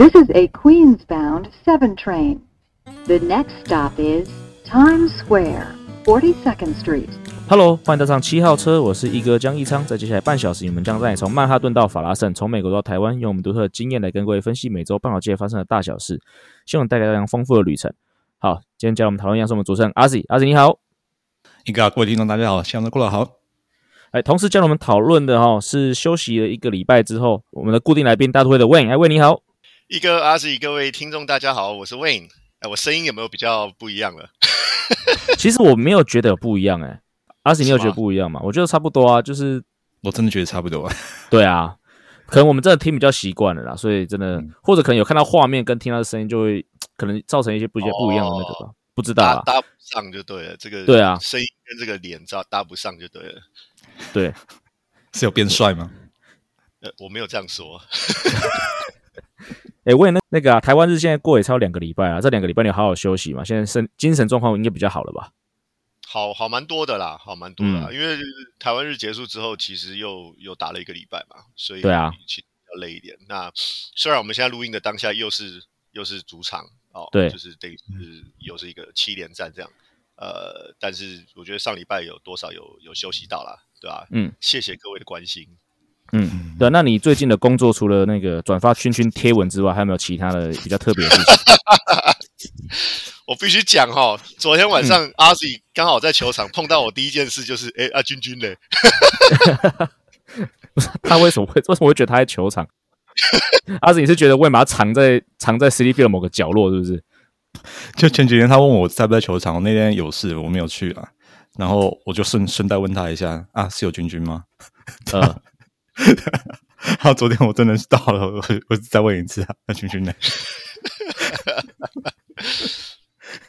This is a Queens-bound 7 train. The next stop is Times Square, 42nd Street. Hello，欢迎搭上七号车，我是一哥江一昌。在接下来半小时，你们将带你从曼哈顿到法拉盛，从美国到台湾，用我们独特的经验来跟各位分析美洲半岛界发生的大小事，希望带来大家丰富的旅程。好，今天加入我们讨论一样是我们主持人阿 Z，阿 Z 你好。一哥各位听众大家好，希望都过得好。哎，同时加入我们讨论的哈是休息了一个礼拜之后，我们的固定来宾大都会的 Wayne，哎，Wayne 你好。一哥阿 Z，各位听众大家好，我是 Wayne。哎，我声音有没有比较不一样了？其实我没有觉得有不一样，哎，阿 Z 你有觉得不一样吗？我觉得差不多啊，就是我真的觉得差不多。对啊，可能我们真的听比较习惯了啦，所以真的或者可能有看到画面跟听到的声音，就会 可能造成一些不一样不一样的那个吧，不知道啊，搭不上就对了，这个对啊，声音跟这个脸照搭不上就对了，对，是有变帅吗？呃，我没有这样说。哎，问那那个啊，台湾日现在过也超两个礼拜啊，这两个礼拜你好好休息嘛？现在身精神状况应该比较好了吧？好好蛮多的啦，好蛮多的，因为台湾日结束之后，其实又又打了一个礼拜嘛，所以对啊，其实要累一点。那虽然我们现在录音的当下又是又是主场哦，对，就是等于是又是一个七连战这样，呃，但是我觉得上礼拜有多少有有休息到啦，对吧？嗯，谢谢各位的关心。嗯，对，那你最近的工作除了那个转发圈圈贴文之外，还有没有其他的比较特别的事情？我必须讲哈，昨天晚上阿 Z 刚好在球场碰到我，第一件事就是，哎，阿君君嘞，他为什么会为什么会觉得他在球场？阿 Z 你是觉得为什么藏在藏在 CDP 的某个角落，是不是？就前几天他问我在不在球场，我那天有事我没有去啊，然后我就顺顺带问他一下，啊，是有君君吗？嗯。好，昨天我真的是到了，我我再问一次啊，那群群呢？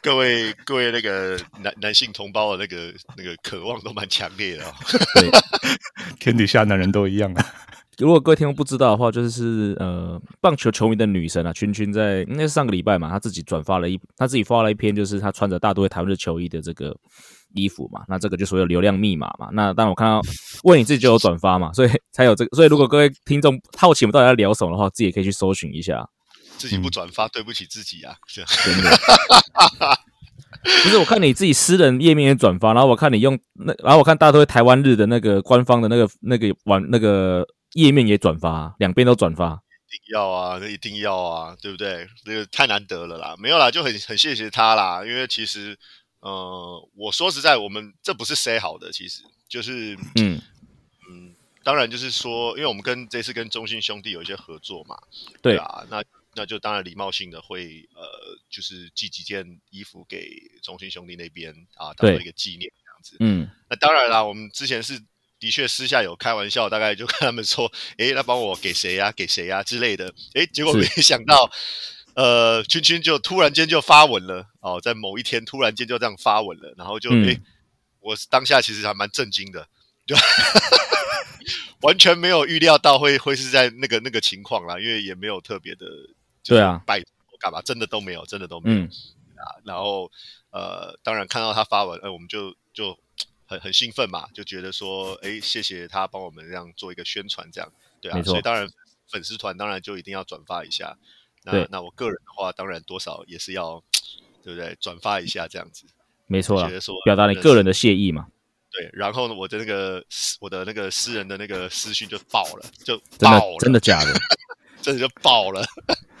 各位各位，那个男男性同胞的那个那个渴望都蛮强烈的啊。对，天底下男人都一样啊。如果各位听众不知道的话，就是呃，棒球球迷的女神啊，群群在应该是上个礼拜嘛，她自己转发了一，她自己发了一篇，就是她穿着大都会台湾的球衣的这个。衣服嘛，那这个就所有流量密码嘛。那当然我看到问你自己就有转发嘛，所以才有这个。所以如果各位听众好奇我们到底在聊什么的话，自己也可以去搜寻一下。自己不转发，对不起自己啊！真的，不是我看你自己私人页面也转发，然后我看你用那，然后我看大家都会台湾日的那个官方的那个那个玩那个页面也转发，两边都转发。一定要啊，那一定要啊，对不对？这个太难得了啦，没有啦，就很很谢谢他啦，因为其实。呃，我说实在，我们这不是 say 好的，其实就是，嗯嗯，当然就是说，因为我们跟这次跟中信兄弟有一些合作嘛，对啊，那那就当然礼貌性的会呃，就是寄几件衣服给中信兄弟那边啊，当做一个纪念这样子，嗯，那当然啦，我们之前是的确私下有开玩笑，大概就跟他们说，哎，那帮我给谁呀，给谁呀之类的，哎，结果没想到。呃，君君就突然间就发文了哦，在某一天突然间就这样发文了，然后就诶，我当下其实还蛮震惊的，就 完全没有预料到会会是在那个那个情况啦，因为也没有特别的，对啊，拜干嘛，真的都没有，真的都没有啊。然后呃，当然看到他发文，哎，我们就就很很兴奋嘛，就觉得说，哎，谢谢他帮我们这样做一个宣传，这样对啊，所以当然粉丝团当然就一定要转发一下。那那我个人的话，当然多少也是要，对不对？转发一下这样子，没错啊，表达你个人的谢意嘛。对，然后呢，我的那个我的那个私人的那个私讯就爆了，就爆了，真的假的？真的就爆了，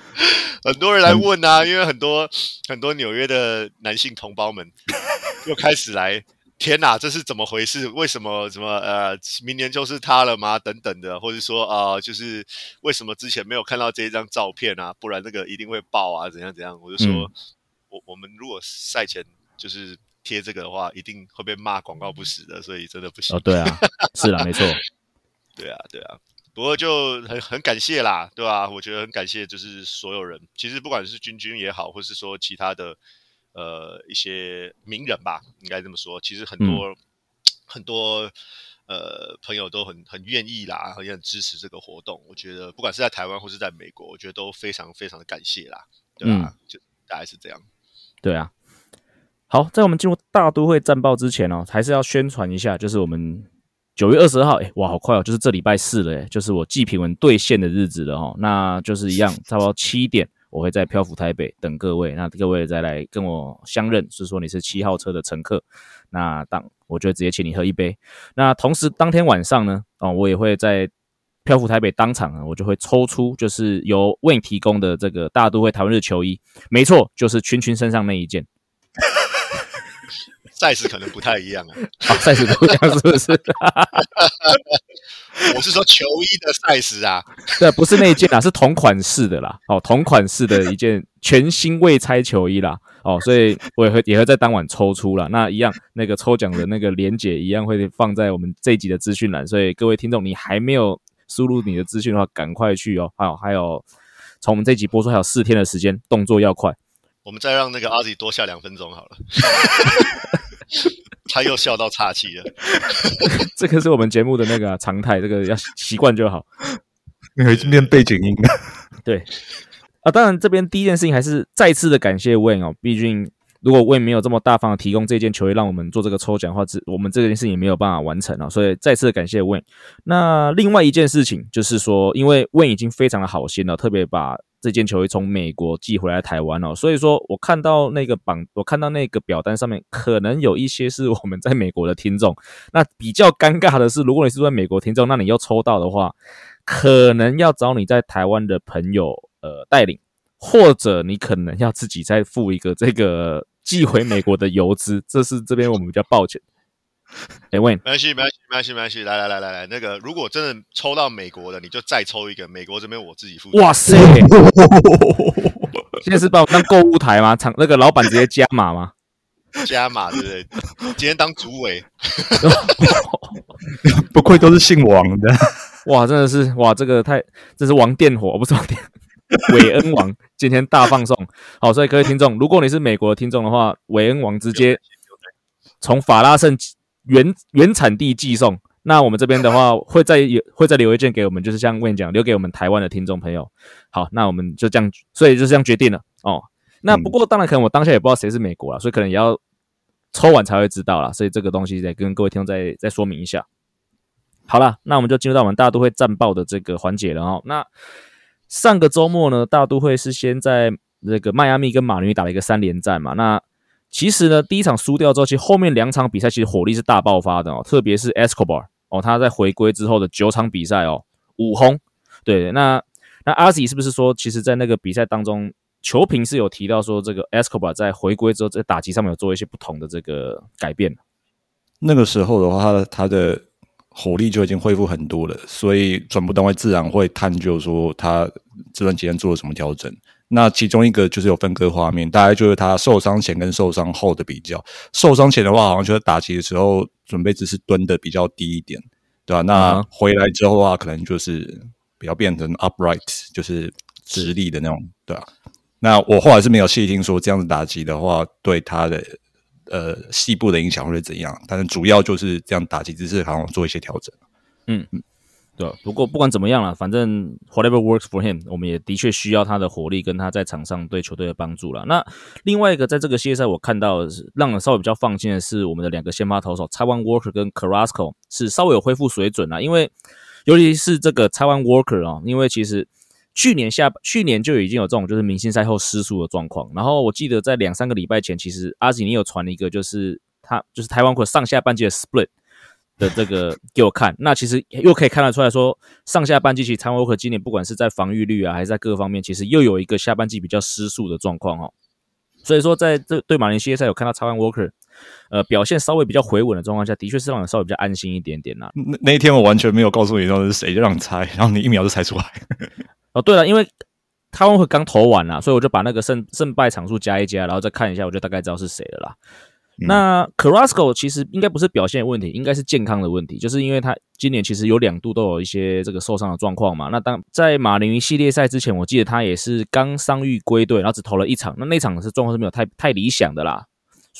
很多人来问啊，因为很多很多纽约的男性同胞们 又开始来。天哪，这是怎么回事？为什么什么呃，明年就是他了吗？等等的，或者说啊，就是为什么之前没有看到这一张照片啊？不然那个一定会爆啊，怎样怎样？我就说，我我们如果赛前就是贴这个的话，一定会被骂广告不实的，所以真的不行。哦，对啊，是啊，没错，对啊，对啊。不过就很很感谢啦，对吧？我觉得很感谢，就是所有人，其实不管是君君也好，或是说其他的。呃，一些名人吧，应该这么说。其实很多很多呃朋友都很很愿意啦，很很支持这个活动。我觉得不管是在台湾或是在美国，我觉得都非常非常的感谢啦，对吧？就大概是这样。对啊。好，在我们进入大都会战报之前哦，还是要宣传一下，就是我们九月二十号，哎，哇，好快哦，就是这礼拜四了，哎，就是我季平文兑现的日子了哦。那就是一样，差不多七点，我会在漂浮台北等各位，那各位再来跟我相认，是说你是七号车的乘客，那当我就直接请你喝一杯。那同时当天晚上呢，哦，我也会在漂浮台北当场啊，我就会抽出就是由 Win 提供的这个大都会台湾日球衣，没错，就是群群身上那一件。赛事可能不太一样啊，赛事不一样是不是？我是说球衣的赛事啊，对，不是那一件啊，是同款式的啦。哦，同款式的一件全新未拆球衣啦。哦，所以我也会也会在当晚抽出了。那一样，那个抽奖的那个链接一样会放在我们这一集的资讯栏。所以各位听众，你还没有输入你的资讯的话，赶快去哦。还有还有，从我们这集播出还有四天的时间，动作要快。我们再让那个阿 Z 多下两分钟好了。他又笑到岔气了，这个是我们节目的那个常态，这个要习惯就好。你已经变背景音了。对啊，当然这边第一件事情还是再次的感谢 Wayne 哦，毕竟如果 Wayne 没有这么大方的提供这件球衣让我们做这个抽奖的话，这我们这件事情也没有办法完成啊，所以再次的感谢 Wayne。那另外一件事情就是说，因为 Wayne 已经非常的好心了，特别把。这件球衣从美国寄回来台湾哦，所以说我看到那个榜，我看到那个表单上面，可能有一些是我们在美国的听众。那比较尴尬的是，如果你是在美国听众，那你要抽到的话，可能要找你在台湾的朋友呃带领，或者你可能要自己再付一个这个寄回美国的邮资，这是这边我们比较抱歉。没关系，没关系，没关系，没关系。来来来来来，那个，如果真的抽到美国的，你就再抽一个。美国这边我自己付。哇塞！现在是把我当购物台吗？厂那个老板直接加码吗？加码对不对？今天当主委，不愧都是姓王的。哇，真的是哇，这个太，这是王电火，不是王电，韦恩王今天大放送。好，所以各位听众，如果你是美国的听众的话，韦恩王直接从法拉盛。原原产地寄送，那我们这边的话 会再有会再留一件给我们，就是像我跟你讲，留给我们台湾的听众朋友。好，那我们就这样，所以就这样决定了哦。那不过当然可能我当下也不知道谁是美国了，所以可能也要抽完才会知道了。所以这个东西得跟各位听众再再说明一下。好了，那我们就进入到我们大都会战报的这个环节了哦。那上个周末呢，大都会是先在那个迈阿密跟马林打了一个三连战嘛，那。其实呢，第一场输掉之后，其实后面两场比赛其实火力是大爆发的哦，特别是 Escobar 哦，他在回归之后的九场比赛哦，五轰。对，那那阿 Z 是不是说，其实，在那个比赛当中，球评是有提到说，这个 Escobar 在回归之后，在打击上面有做一些不同的这个改变。那个时候的话，他的火力就已经恢复很多了，所以转播单位自然会探究说，他这段期间做了什么调整。那其中一个就是有分割画面，大概就是他受伤前跟受伤后的比较。受伤前的话，好像就是打击的时候准备姿势蹲的比较低一点，对吧？那回来之后的话，可能就是比较变成 upright，就是直立的那种，对吧？那我后来是没有细听说这样子打击的话，对他的呃细部的影响或者怎样，但是主要就是这样打击姿势好像做一些调整。嗯嗯。对，不过不管怎么样了，反正 whatever works for him，我们也的确需要他的火力跟他在场上对球队的帮助了。那另外一个，在这个系列赛我看到让人稍微比较放心的是，我们的两个先发投手 Taiwan Walker 跟 Carrasco 是稍微有恢复水准了。因为尤其是这个 Taiwan Walker 啊，因为其实去年下去年就已经有这种就是明星赛后失速的状况。然后我记得在两三个礼拜前，其实阿吉尼有传了一个，就是他就是台湾国上下半季的 split。的这个给我看，那其实又可以看得出来说，上下半季其实台湾沃克今年不管是在防御率啊，还是在各方面，其实又有一个下半季比较失速的状况哦。所以说，在这对马林系列赛有看到台湾沃克，呃，表现稍微比较回稳的状况下，的确是让人稍微比较安心一点点呐。那那一天我完全没有告诉你说是谁，就让你猜，然后你一秒就猜出来。哦，对了，因为台湾会刚投完啦，所以我就把那个胜胜败场数加一加，然后再看一下，我就大概知道是谁了啦。那 Carrasco 其实应该不是表现问题，应该是健康的问题，就是因为他今年其实有两度都有一些这个受伤的状况嘛。那当在马林鱼系列赛之前，我记得他也是刚伤愈归队，然后只投了一场，那那场是状况是没有太太理想的啦，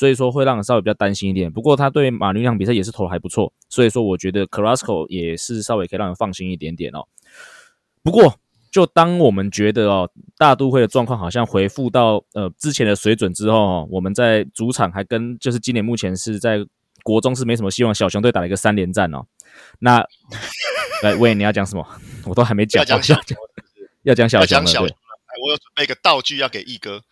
所以说会让人稍微比较担心一点。不过他对马林鱼那场比赛也是投的还不错，所以说我觉得 Carrasco 也是稍微可以让人放心一点点哦。不过。就当我们觉得哦，大都会的状况好像回复到呃之前的水准之后，我们在主场还跟就是今年目前是在国中是没什么希望，小熊队打了一个三连战哦。那来 喂，你要讲什么？我都还没讲。要讲小熊，要讲小熊。对，我有准备一个道具要给毅哥。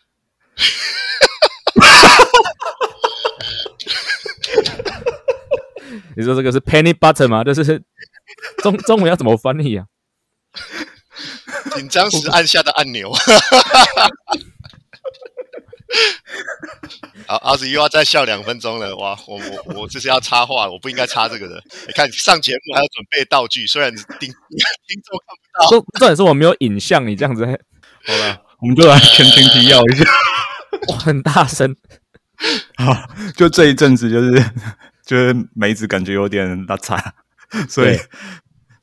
你说这个是 penny button 吗？这是 中中文要怎么翻译啊？紧张时按下的按钮。好，阿子又要再笑两分钟了，哇！我我我这是要插话，我不应该插这个的。你看上节目还要准备道具，虽然听听众看不到，重重点是我没有影像，你这样子，好了，我们就来前情提要一下。哇，很大声。好，就这一阵子，就是就是梅子感觉有点拉差，所以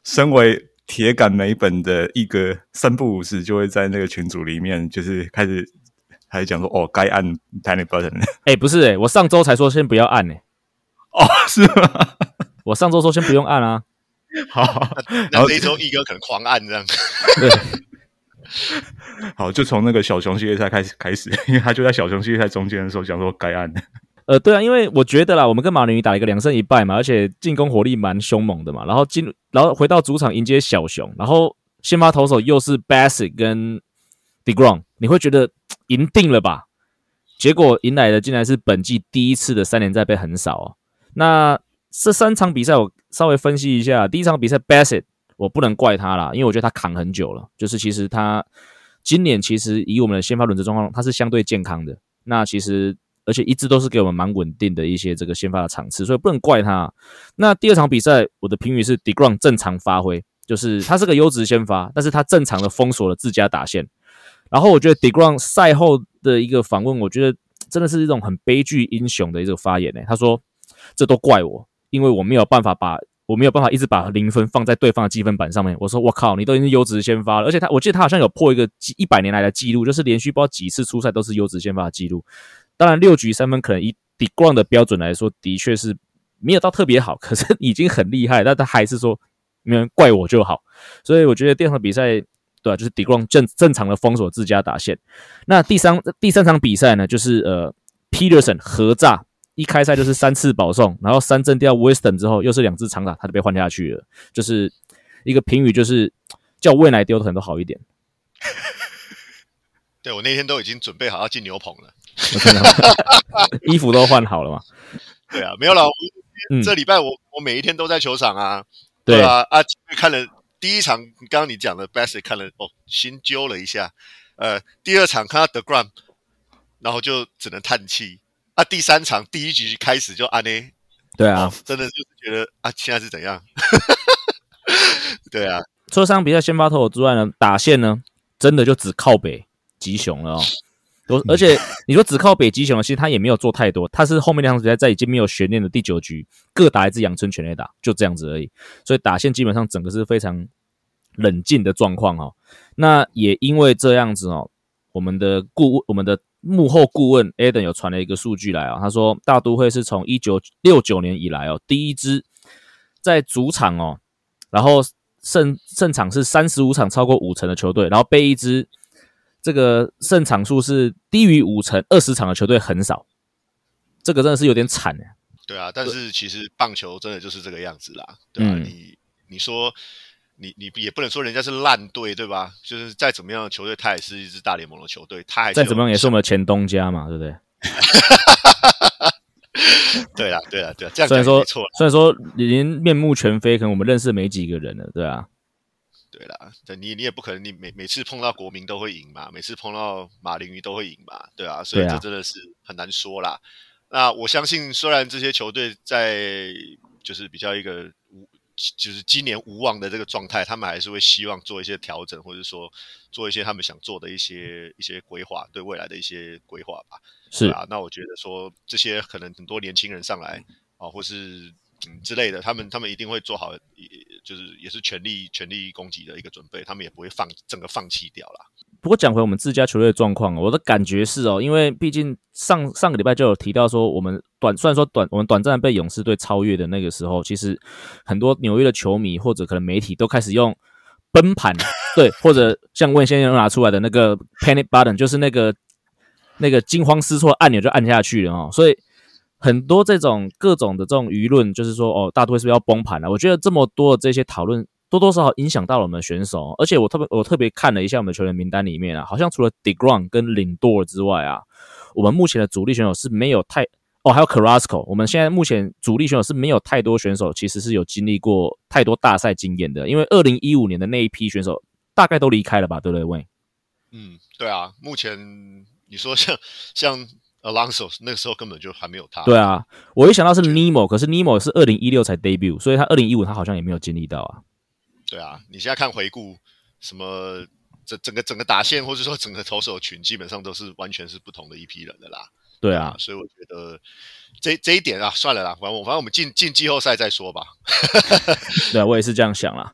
身为铁杆美本的一哥，三不五时就会在那个群组里面，就是开始。还讲说哦，该按 panic button。哎，不是哎，我上周才说先不要按呢。哦，是吗？我上周说先不用按啊。好，然后这一周一哥可能狂按这样。对。好，就从那个小熊系列赛开始开始，因为他就在小熊系列赛中间的时候讲说该按。呃，对啊，因为我觉得啦，我们跟马林鱼打一个两胜一败嘛，而且进攻火力蛮凶猛的嘛。然后进，然后回到主场迎接小熊，然后先发投手又是 Basset 跟 Degrom，你会觉得。赢定了吧？结果迎来的竟然是本季第一次的三连战被横扫哦。那这三场比赛我稍微分析一下，第一场比赛 Basset 我不能怪他啦，因为我觉得他扛很久了。就是其实他今年其实以我们的先发轮值状况，他是相对健康的。那其实而且一直都是给我们蛮稳定的一些这个先发的场次，所以不能怪他。那第二场比赛我的评语是 Degrom 正常发挥，就是他是个优质先发，但是他正常的封锁了自家打线。然后我觉得 Degrom 赛后的一个访问，我觉得真的是一种很悲剧英雄的一个发言呢。他说：“这都怪我，因为我没有办法把我没有办法一直把零分放在对方的积分板上面。”我说：“我靠，你都已经优质先发了，而且他我记得他好像有破一个一百年来的记录，就是连续不知道几次出赛都是优质先发的记录。当然六局三分可能以 Degrom 的标准来说，的确是没有到特别好，可是已经很厉害。但他还是说没人怪我就好。所以我觉得第二场比赛。”对啊，就是 Degrom 正正常的封锁自家打线。那第三第三场比赛呢，就是呃 Peterson 合炸，一开赛就是三次保送，然后三振掉 Wisdom 之后，又是两次长打，他就被换下去了。就是一个评语，就是叫未来丢的可能都好一点。对我那天都已经准备好要进牛棚了，衣服都换好了嘛？对啊，没有了。这礼拜我我每一天都在球场啊，对啊啊，看了。第一场刚刚你讲的 Bassett 看了哦，心揪了一下。呃，第二场看到 The Gram，然后就只能叹气。啊，第三场第一局开始就安呢，对啊，真的就是觉得啊，现在是怎样？对啊，除了上比赛先发投手之外呢，打线呢，真的就只靠北吉雄了哦。都而且你说只靠北极熊，其实他也没有做太多，他是后面两场比赛在已经没有悬念的第九局各打一支阳春全垒打，就这样子而已。所以打线基本上整个是非常冷静的状况哦。那也因为这样子哦，我们的顾我们的幕后顾问 Adam 有传了一个数据来啊，他说大都会是从一九六九年以来哦第一支在主场哦，然后胜胜场是三十五场超过五成的球队，然后被一支。这个胜场数是低于五成，二十场的球队很少，这个真的是有点惨哎。对啊，但是其实棒球真的就是这个样子啦。对啊，你你说你你也不能说人家是烂队对吧？就是再怎么样的球队，他也是一支大联盟的球队，他还再怎么样也是我们的前东家嘛，对不对？对啊，对啊，对啊，这样虽然说错，虽然说已经面目全非，可能我们认识没几个人了，对啊。对啦，对你你也不可能，你每每次碰到国民都会赢嘛，每次碰到马林鱼都会赢嘛，对啊，所以这真的是很难说啦。那我相信，虽然这些球队在就是比较一个无，就是今年无望的这个状态，他们还是会希望做一些调整，或者说做一些他们想做的一些一些规划，对未来的一些规划吧。是啊，那我觉得说这些可能很多年轻人上来啊，或是。嗯之类的，他们他们一定会做好，也就是也是全力全力攻击的一个准备，他们也不会放整个放弃掉了。不过讲回我们自家球队的状况，我的感觉是哦，因为毕竟上上个礼拜就有提到说，我们短虽然说短我们短暂被勇士队超越的那个时候，其实很多纽约的球迷或者可能媒体都开始用崩盘 对，或者像问先生拿出来的那个 panic button，就是那个那个惊慌失措按钮就按下去了哦，所以。很多这种各种的这种舆论，就是说哦，大都会是不是要崩盘了？我觉得这么多的这些讨论，多多少少影响到了我们的选手。而且我特别我特别看了一下我们的球员名单里面啊，好像除了 Degrom 跟领舵之外啊，我们目前的主力选手是没有太哦，还有 Carrasco。我们现在目前主力选手是没有太多选手，其实是有经历过太多大赛经验的。因为二零一五年的那一批选手大概都离开了吧，对不对？喂，嗯，对啊，目前你说像 像。Alonso 那个时候根本就还没有他。对啊，我一想到是 Nemo，可是 Nemo 是二零一六才 debut，所以他二零一五他好像也没有经历到啊。对啊，你现在看回顾，什么整整个整个打线，或者说整个投手群，基本上都是完全是不同的一批人的啦。对啊，所以我觉得这这一点啊，算了啦，反正我反正我们进进季后赛再说吧。对啊，我也是这样想啦。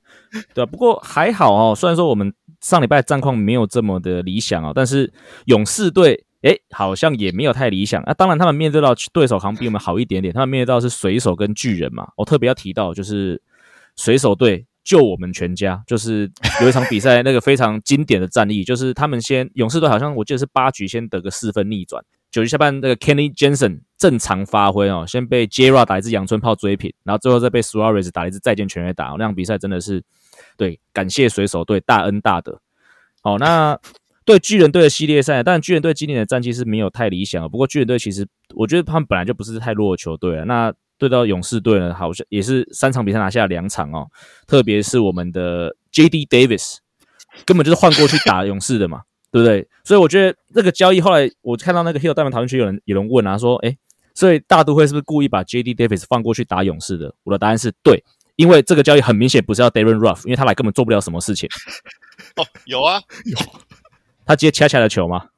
对啊，不过还好哦，虽然说我们上礼拜战况没有这么的理想哦，但是勇士队。哎，好像也没有太理想。那当然，他们面对到对手好像比我们好一点点。他们面对到是水手跟巨人嘛。我特别要提到，就是水手队救我们全家，就是有一场比赛那个非常经典的战役，就是他们先勇士队好像我记得是八局先得个四分逆转，九局下半那个 Kenny Jensen 正常发挥哦，先被 Jara 打一支阳春炮追平，然后最后再被 Suarez 打一支再见全垒打，那场比赛真的是对感谢水手队大恩大德。好，那。对巨人队的系列赛，但巨人队今年的战绩是没有太理想。不过巨人队其实，我觉得他们本来就不是太弱的球队啊。那对到勇士队呢，好像也是三场比赛拿下两场哦。特别是我们的 J.D. Davis，根本就是换过去打勇士的嘛，对不对？所以我觉得这个交易后来我看到那个 Hill 大门讨论区有人有人问啊，说，哎，所以大都会是不是故意把 J.D. Davis 放过去打勇士的？我的答案是对，因为这个交易很明显不是要 Darren Ruff，因为他来根本做不了什么事情。哦，有啊，有。他接恰恰的球吗？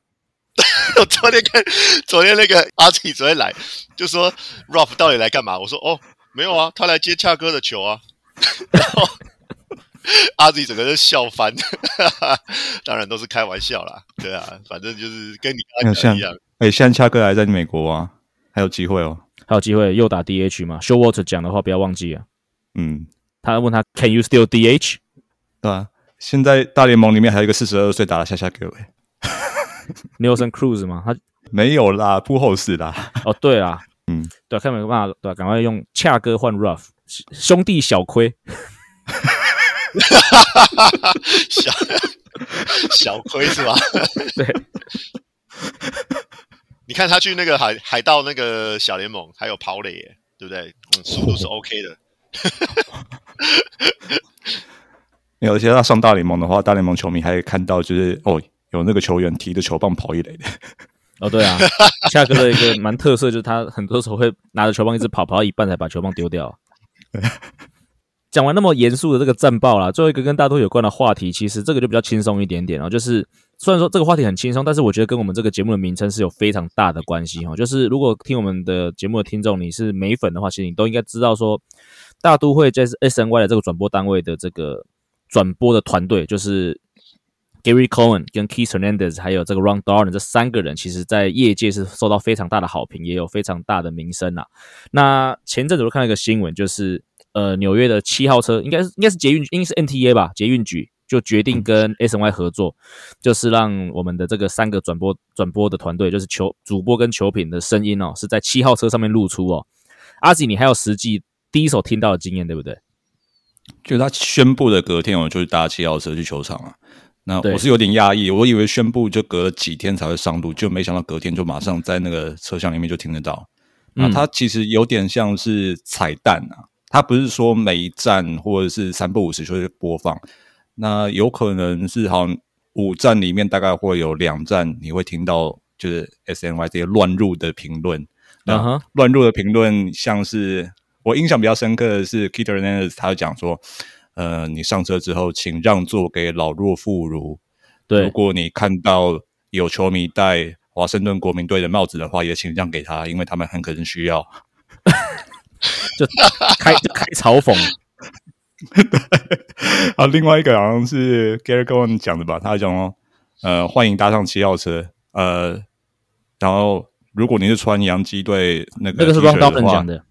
我昨天跟，昨天那个阿奇昨天来就说 Ruff 到底来干嘛？我说哦，没有啊，他来接恰哥的球啊。然后阿奇整个就笑翻，当然都是开玩笑啦。对啊，反正就是跟你刚刚一样。哎，现在恰哥还在美国啊，还有机会哦，还有机会又打 DH 嘛？Showwater 讲的话不要忘记啊。嗯，他问他 Can you still DH？对啊。现在大联盟里面还有一个四十二岁打了下下给位 Nelson Cruz 吗？他没有啦，不后死啦。哦，对啊，嗯，对，看没有办法，对，赶快用恰哥换 Ruff，兄弟小亏，小小亏是吧？对，你看他去那个海海盗那个小联盟，还有跑垒，对不对？嗯，速度是 OK 的。有些他上大联盟的话，大联盟球迷还可以看到，就是哦，有那个球员提着球棒跑一垒的。哦，对啊，夏哥的一个蛮特色，就是他很多时候会拿着球棒一直跑，跑到一半才把球棒丢掉。讲完那么严肃的这个战报啦，最后一个跟大都有关的话题，其实这个就比较轻松一点点哦。就是虽然说这个话题很轻松，但是我觉得跟我们这个节目的名称是有非常大的关系哈。就是如果听我们的节目的听众你是美粉的话，其实你都应该知道说，大都会在 S N Y 的这个转播单位的这个。转播的团队就是 Gary Cohen、跟 Keith Hernandez，还有这个 Ron Darn 这三个人，其实在业界是受到非常大的好评，也有非常大的名声啊。那前阵子我看到一个新闻，就是呃纽约的七号车，应该是应该是捷运，应该是 NTA 吧，捷运局就决定跟 SNY 合作，就是让我们的这个三个转播转播的团队，就是球主播跟球品的声音哦，是在七号车上面露出哦。阿吉，你还有实际第一手听到的经验，对不对？就他宣布的隔天，我就搭七号车去球场了。那我是有点压抑，我以为宣布就隔了几天才会上路，就没想到隔天就马上在那个车厢里面就听得到。那它其实有点像是彩蛋啊，它不是说每一站或者是三不五时就会播放。那有可能是好像五站里面大概会有两站你会听到，就是 S N Y 这些乱入的评论。那乱入的评论像是。我印象比较深刻的是 Nance 他讲说：“呃，你上车之后，请让座给老弱妇孺。对，如果你看到有球迷戴华盛顿国民队的帽子的话，也请让给他，因为他们很可能需要。”就开开嘲讽。对，啊，另外一个好像是 Gary Cohen 讲的吧？他讲哦，呃，欢迎搭上七号车。呃，然后如果你是穿洋基队那个，那个是 Ron Darling 讲的。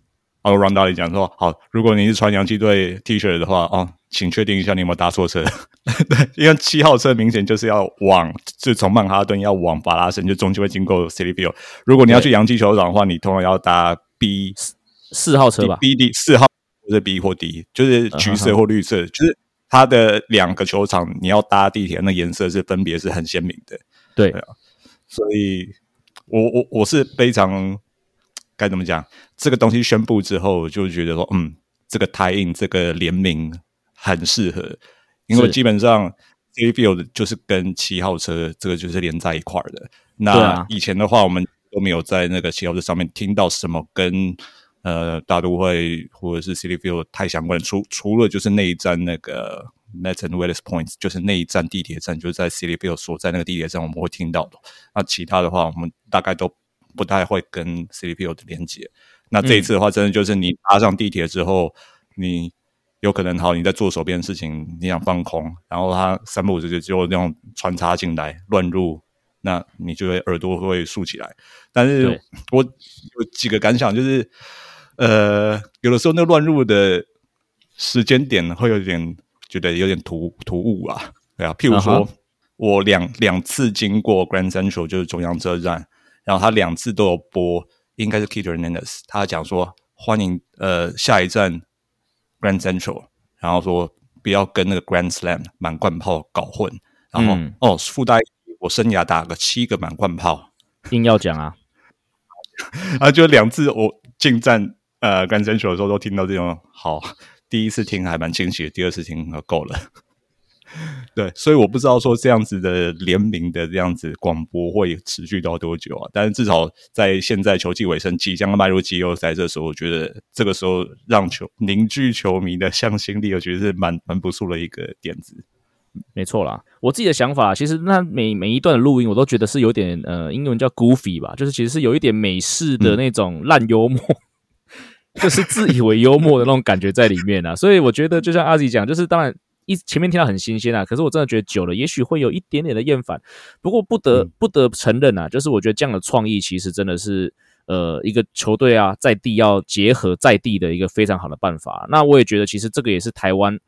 哦，Run 到里讲说好，如果你是穿洋基队 T 恤的话，哦，请确定一下你有没有搭错车。对，因为七号车明显就是要往，是从曼哈顿要往法拉盛，就中间会经过 City Field。如果你要去洋基球场的话，你通常要搭 B 四号车吧，B D 四号或者 B 或 D，就是橘色或绿色，就是它的两个球场你要搭地铁，那颜色是分别是很鲜明的。对啊，所以我我我是非常该怎么讲，这个东西宣布之后，就觉得说，嗯，这个 tie in 这个联名很适合，因为基本上。C Field 就是跟七号车这个就是连在一块儿的。那以前的话，我们都没有在那个七号车上面听到什么跟呃大都会或者是 City Field 太相关。除除了就是那一站那个 Net and West Points，就是那一站地铁站，就是在 City Field 所在那个地铁站，我们会听到的。那其他的话，我们大概都不太会跟 City Field 连接。那这一次的话，真的就是你搭上地铁之后，你。有可能好，你在做手边的事情，你想放空，然后它三步五就就那种穿插进来乱入，那你就会耳朵会竖起来。但是我有几个感想，就是呃，有的时候那乱入的时间点会有点觉得有点突突兀啊，对啊。譬如说我两两次经过 Grand Central 就是中央车站，然后他两次都有播，应该是 Keter Hernandez，他讲说欢迎呃下一站。Grand Central，然后说不要跟那个 Grand Slam 满贯炮搞混，然后哦附带我生涯打个七个满贯炮，硬要讲啊，啊就两次我进站呃 Grand Central 的时候都听到这种好，第一次听还蛮惊喜，第二次听够了。对，所以我不知道说这样子的联名的这样子广播会持续到多久啊？但是至少在现在球季尾声，即将迈入季后赛这时候，我觉得这个时候让球凝聚球迷的向心力，我觉得是蛮蛮不错的一个点子。没错啦，我自己的想法，其实那每每一段的录音，我都觉得是有点呃，英文叫 goofy 吧，就是其实是有一点美式的那种烂幽默，就是自以为幽默的那种感觉在里面啊。所以我觉得，就像阿吉讲，就是当然。一前面听到很新鲜啊，可是我真的觉得久了，也许会有一点点的厌烦。不过不得不得承认啊，就是我觉得这样的创意其实真的是呃一个球队啊在地要结合在地的一个非常好的办法。那我也觉得其实这个也是台湾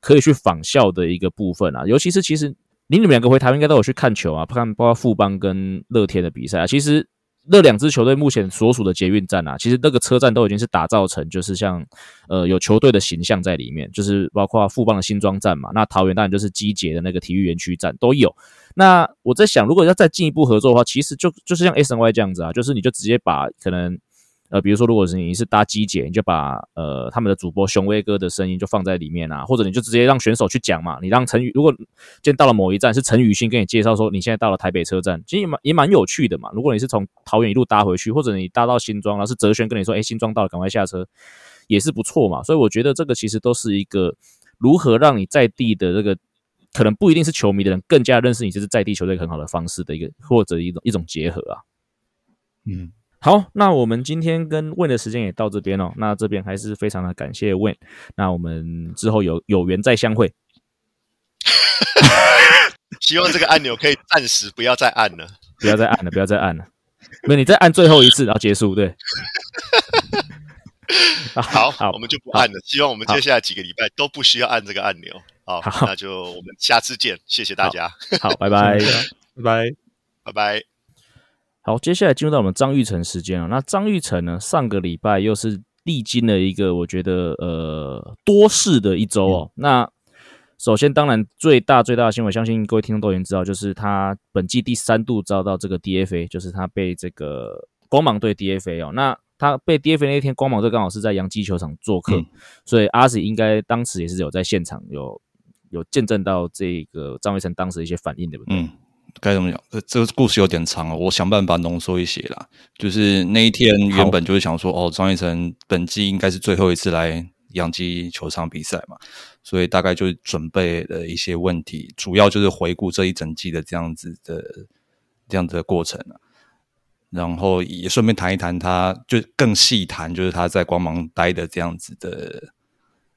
可以去仿效的一个部分啊，尤其是其实你你们两个回台湾应该都有去看球啊，看包括富邦跟乐天的比赛啊，其实。那两支球队目前所属的捷运站啊，其实那个车站都已经是打造成，就是像呃有球队的形象在里面，就是包括富邦的新庄站嘛，那桃园当然就是基捷的那个体育园区站都有。那我在想，如果要再进一步合作的话，其实就就是像 S N Y 这样子啊，就是你就直接把可能。呃，比如说，如果是你是搭机姐，你就把呃他们的主播雄威哥的声音就放在里面啊，或者你就直接让选手去讲嘛。你让陈宇，如果今天到了某一站是陈宇勋跟你介绍说你现在到了台北车站，其实也蛮也蛮有趣的嘛。如果你是从桃园一路搭回去，或者你搭到新庄，然后是哲轩跟你说，哎，新庄到了，赶快下车，也是不错嘛。所以我觉得这个其实都是一个如何让你在地的这个可能不一定是球迷的人更加认识你这是在地球队很好的方式的一个或者一种一种结合啊。嗯。好，那我们今天跟 Win 的时间也到这边哦。那这边还是非常的感谢 Win。那我们之后有有缘再相会。希望这个按钮可以暂时不要再按了，不要再按了，不要再按了。没，你再按最后一次，然后结束。对。好，好，我们就不按了。希望我们接下来几个礼拜都不需要按这个按钮。好，那就我们下次见，谢谢大家。好，拜拜，拜拜，拜拜。好，接下来进入到我们张玉成时间了。那张玉成呢？上个礼拜又是历经了一个我觉得呃多事的一周哦。那首先，当然最大最大的新闻，相信各位听众都已经知道，就是他本季第三度遭到这个 DFA，就是他被这个光芒队 DFA 哦。那他被 DFA 那天，光芒队刚好是在洋基球场做客，所以阿喜应该当时也是有在现场有有见证到这个张玉成当时的一些反应，对不对？该怎么讲？这这个故事有点长哦，我想办法浓缩一些啦。就是那一天原本就是想说，哦，张一成本季应该是最后一次来养鸡球场比赛嘛，所以大概就准备了一些问题，主要就是回顾这一整季的这样子的这样子的过程啊。然后也顺便谈一谈，他就更细谈，就是他在光芒待的这样子的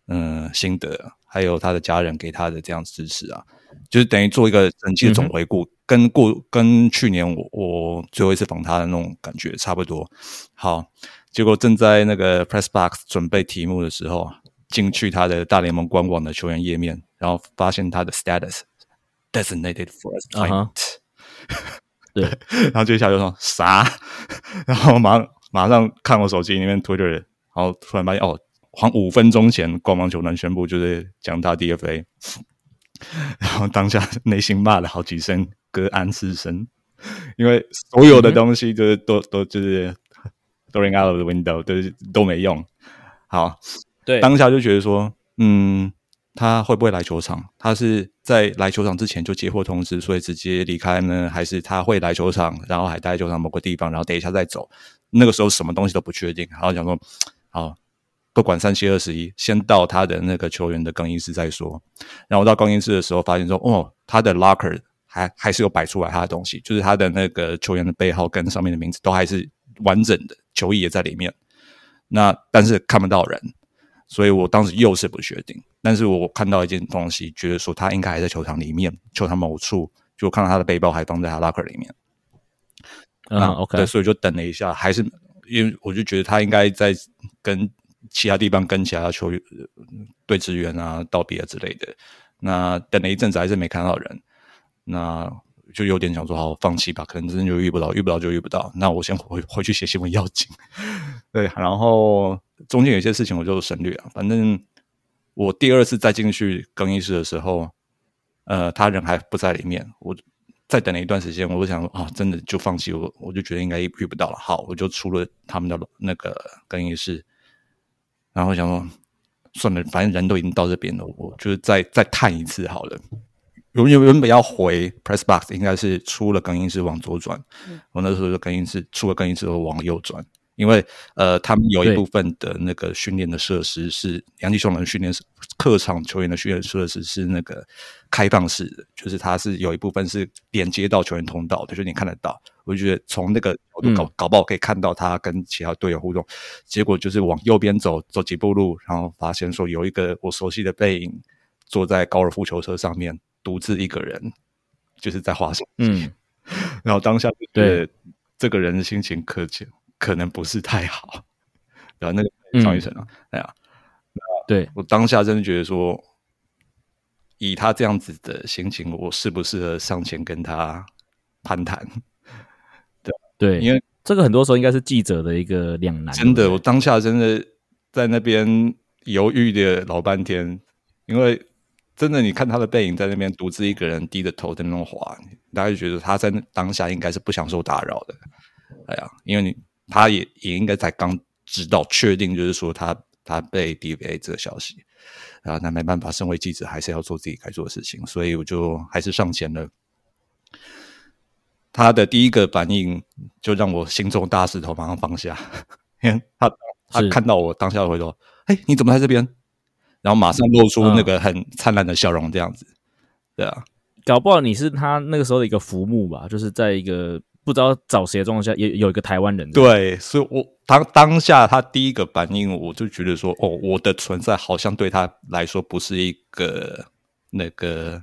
嗯心得，还有他的家人给他的这样支持啊。就是等于做一个整季的总回顾，跟过跟去年我我最后一次访他的那种感觉差不多。好，结果正在那个 press box 准备题目的时候，进去他的大联盟官网的球员页面，然后发现他的 status designated for a client。对，然后接下来就说啥？然后马上马上看我手机里面 Twitter，然后突然发现哦，好像五分钟前光芒球团宣布就是将他 DFA，然后当下 内心骂了好几声隔安失声，因为所有的东西就是都都就是 throwing out of the window，都都没用。好，对，当下就觉得说，嗯。他会不会来球场？他是在来球场之前就接获通知，所以直接离开呢？还是他会来球场，然后还待在球场某个地方，然后等一下再走？那个时候什么东西都不确定。然后想说，好，不管三七二十一，先到他的那个球员的更衣室再说。然后到更衣室的时候，发现说，哦，他的 locker 还还是有摆出来他的东西，就是他的那个球员的背号跟上面的名字都还是完整的，球衣也在里面。那但是看不到人。所以我当时又是不确定，但是我看到一件东西，觉得说他应该还在球场里面，球场某处，就看到他的背包还放在他 locker 里面。嗯，OK，对，所以就等了一下，还是因为我就觉得他应该在跟其他地方跟其他球员对支援啊、道别之类的。那等了一阵子还是没看到人，那就有点想说好放弃吧，可能真的就遇不到，遇不到就遇不到。那我先回回去写新闻要紧。对，然后。中间有些事情我就省略了，反正我第二次再进去更衣室的时候，呃，他人还不在里面。我再等了一段时间，我就想啊，真的就放弃我，我就觉得应该遇不到了。好，我就出了他们的那个更衣室，然后想说算了，反正人都已经到这边了，我就是再再探一次好了。原原原本要回 press box，应该是出了更衣室往左转，我那时候就更衣室出了更衣室后往右转。因为呃，他们有一部分的那个训练的设施是杨继雄的训练客场球员的训练设施是那个开放式的，就是它是有一部分是连接到球员通道的，就是你看得到。我就觉得从那个角度搞搞不好可以看到他跟其他队友互动。结果就是往右边走走几步路，然后发现说有一个我熟悉的背影坐在高尔夫球车上面，独自一个人，就是在滑手嗯，然后当下就觉得这个人的心情可见。可能不是太好，然后那个张雨晨啊，哎呀，对。我当下真的觉得说，以他这样子的心情，我适不适合上前跟他攀谈？对对，因为这个很多时候应该是记者的一个两难。真的，我当下真的在那边犹豫的老半天，因为真的，你看他的背影在那边独自一个人低着头在那种滑，大家就觉得他在当下应该是不想受打扰的。哎呀，因为你。他也也应该才刚知道确定，就是说他他被 DVA 这个消息啊，那没办法，身为记者还是要做自己该做的事情，所以我就还是上前了。他的第一个反应就让我心中大石头马上放下，他他看到我当下回头，哎，你怎么在这边？然后马上露出那个很灿烂的笑容，这样子，对啊，搞不好你是他那个时候的一个浮木吧，就是在一个。不知道找谁的状况下，也有一个台湾人。对，所以我当当下他第一个反应，我就觉得说，哦，我的存在好像对他来说不是一个那个，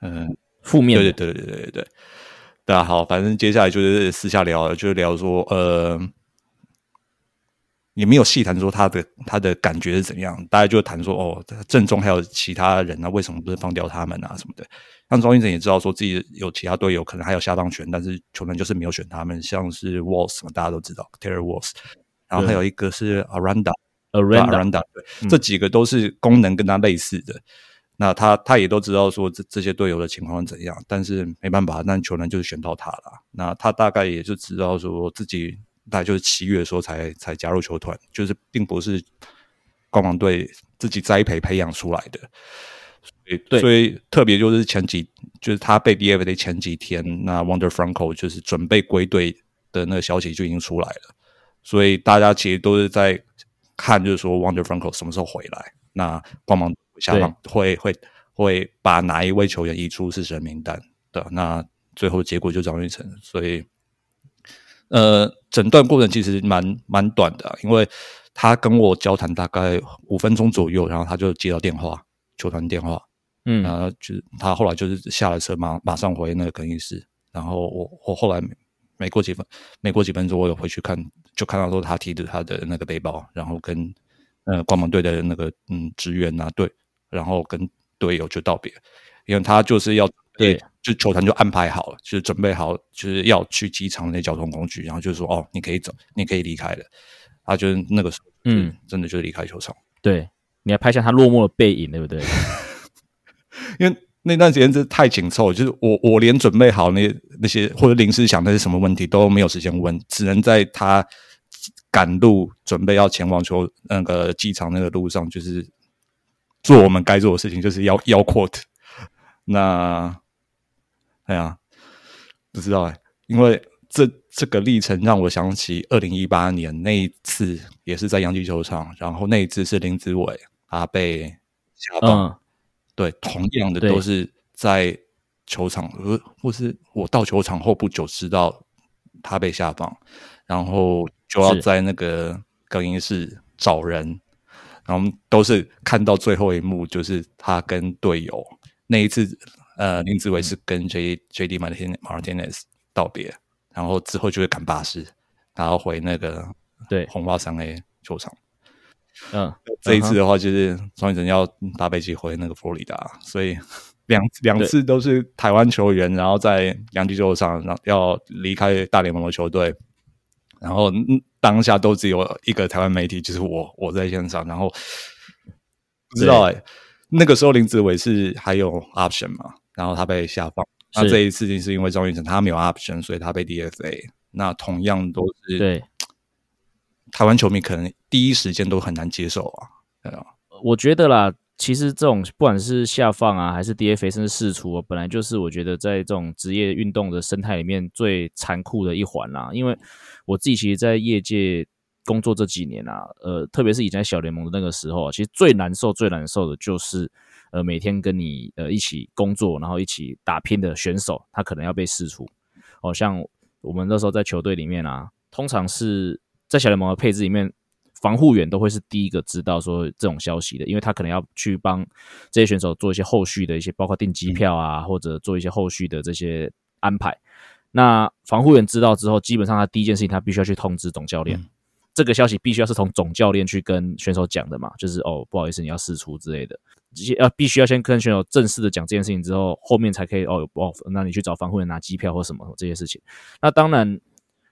嗯，负面。对对对对对对。大家好，反正接下来就是私下聊，就是聊说，呃，也没有细谈说他的他的感觉是怎样，大家就谈说，哦，正中还有其他人啊，为什么不是放掉他们啊什么的。像庄医生也知道说自己有其他队友可能还有下放权，但是球员就是没有选他们。像是 Walls 嘛，大家都知道 Terry Walls，然后还有一个是 Aranda，Aranda，对，这几个都是功能跟他类似的。那他他也都知道说这这些队友的情况怎样，但是没办法，那球员就是选到他了。那他大概也就知道说自己大概就是七月的时候才才加入球团，就是并不是光芒队自己栽培培养出来的。对，所以特别就是前几，就是他被 DFA 的前几天，那 Wonder Franco 就是准备归队的那个消息就已经出来了，所以大家其实都是在看，就是说 Wonder Franco 什么时候回来，那光芒下方会会会把哪一位球员移出是神名单的，那最后结果就张玉成，所以呃，诊断过程其实蛮蛮短的，因为他跟我交谈大概五分钟左右，然后他就接到电话，球团电话。嗯，然后就是他后来就是下了车，马马上回那个更衣室。然后我我后来没过几分，没过几分钟，我有回去看，就看到说他提着他的那个背包，然后跟呃光芒队的那个嗯职员啊队，然后跟队友就道别，因为他就是要对，就球团就安排好了，就是准备好，就是要去机场那交通工具，然后就是说哦，你可以走，你可以离开了。他就是那个时候，嗯，真的就是离开球场。对，你还拍下他落寞的背影，对不对？因为那段时间真的太紧凑，就是我我连准备好那那些或者临时想那些什么问题都没有时间问，只能在他赶路准备要前往球那个机场那个路上，就是做我们该做的事情，就是要要 quote。那哎呀，不知道哎，因为这这个历程让我想起二零一八年那一次，也是在洋基球场，然后那一次是林子伟他被下放，对，同样的都是在球场，呃，或是我到球场后不久知道他被下放，然后就要在那个更衣室找人，然后都是看到最后一幕，就是他跟队友那一次。呃，林子伟是跟 J J D Martin Martinez 道别，然后之后就会赶巴士，然后回那个对红袜三 A 球场。嗯，这一次的话就是庄宇成要搭飞机回那个佛罗里达，所以两两次都是台湾球员，然后在洋基球场然后要离开大联盟的球队，然后当下都只有一个台湾媒体，就是我我在现场，然后不知道哎，那个时候林子伟是还有 option 吗？然后他被下放，那这一次是因为张玉成他没有 option，所以他被 DFA。那同样都是对 台湾球迷可能第一时间都很难接受啊。我觉得啦，其实这种不管是下放啊，还是 DFA，甚至释出，本来就是我觉得在这种职业运动的生态里面最残酷的一环啦。因为我自己其实，在业界工作这几年啊，呃，特别是以前小联盟的那个时候，其实最难受、最难受的就是。呃，每天跟你呃一起工作，然后一起打拼的选手，他可能要被释出。哦，像我们那时候在球队里面啊，通常是在小联盟的配置里面，防护员都会是第一个知道说这种消息的，因为他可能要去帮这些选手做一些后续的一些，包括订机票啊，或者做一些后续的这些安排。那防护员知道之后，基本上他第一件事情，他必须要去通知总教练，这个消息必须要是从总教练去跟选手讲的嘛，就是哦，不好意思，你要试出之类的。这些要必须要先跟选手正式的讲这件事情之后，后面才可以哦哦，那你去找防护员拿机票或什么这些事情。那当然，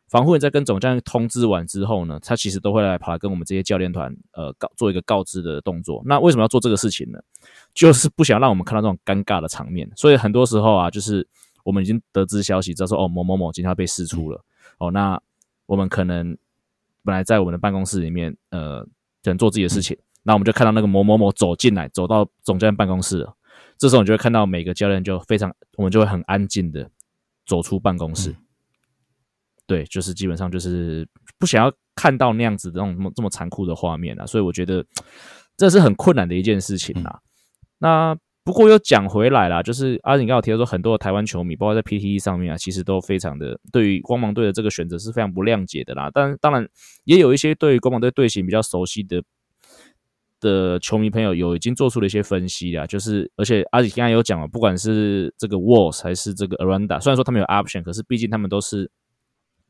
防护员在跟总教练通知完之后呢，他其实都会来跑来跟我们这些教练团呃告做一个告知的动作。那为什么要做这个事情呢？就是不想让我们看到这种尴尬的场面。所以很多时候啊，就是我们已经得知消息，知道说哦某某某今天被释出了哦，那我们可能本来在我们的办公室里面呃，能做自己的事情。那我们就看到那个某某某走进来，走到总教练办公室了。这时候你就会看到每个教练就非常，我们就会很安静的走出办公室。对，就是基本上就是不想要看到那样子的那种这么残酷的画面啊。所以我觉得这是很困难的一件事情啊。那不过又讲回来啦，就是阿锦刚好提到说，很多的台湾球迷，包括在 PTE 上面啊，其实都非常的对于光芒队的这个选择是非常不谅解的啦。但当然也有一些对于光芒队队形比较熟悉的。的球迷朋友有已经做出了一些分析啊，就是而且阿里刚才有讲了，不管是这个 Walls 还是这个 Aranda，虽然说他们有 option，可是毕竟他们都是